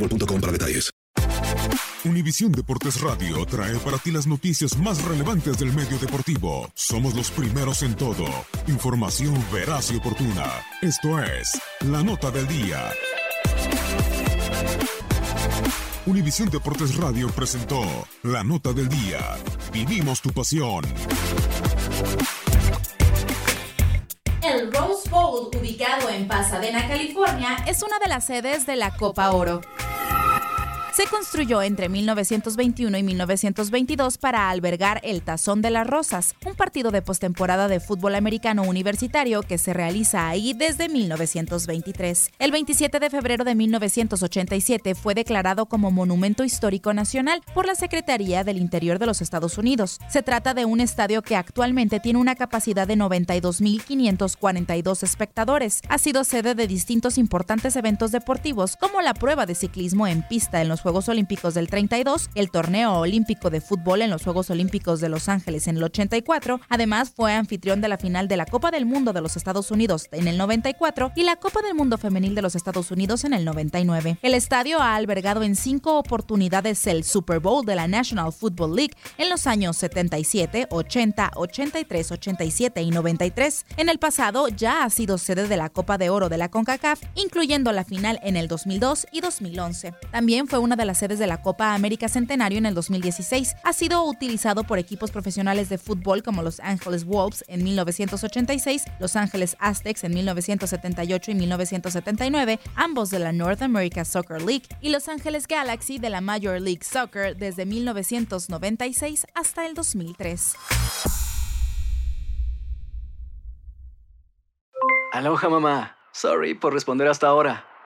boostmobile.com para detalles. Univisión Deportes Radio trae para ti las noticias más relevantes del medio deportivo. Somos los primeros en todo. Información veraz y oportuna. Esto es La Nota del Día. Univisión Deportes Radio presentó La Nota del Día. Vivimos tu pasión. El Rose Bowl, ubicado en Pasadena, California, es una de las sedes de la Copa Oro. Se construyó entre 1921 y 1922 para albergar el Tazón de las Rosas, un partido de postemporada de fútbol americano universitario que se realiza ahí desde 1923. El 27 de febrero de 1987 fue declarado como Monumento Histórico Nacional por la Secretaría del Interior de los Estados Unidos. Se trata de un estadio que actualmente tiene una capacidad de 92.542 espectadores. Ha sido sede de distintos importantes eventos deportivos como la prueba de ciclismo en pista en los Juegos Olímpicos del 32, el torneo olímpico de fútbol en los Juegos Olímpicos de Los Ángeles en el 84, además fue anfitrión de la final de la Copa del Mundo de los Estados Unidos en el 94 y la Copa del Mundo Femenil de los Estados Unidos en el 99. El estadio ha albergado en cinco oportunidades el Super Bowl de la National Football League en los años 77, 80, 83, 87 y 93. En el pasado ya ha sido sede de la Copa de Oro de la CONCACAF, incluyendo la final en el 2002 y 2011. También fue una de las sedes de la Copa América Centenario en el 2016. Ha sido utilizado por equipos profesionales de fútbol como Los Angeles Wolves en 1986, Los Angeles Aztecs en 1978 y 1979, ambos de la North America Soccer League, y Los Angeles Galaxy de la Major League Soccer desde 1996 hasta el 2003. Aloha mamá. Sorry por responder hasta ahora.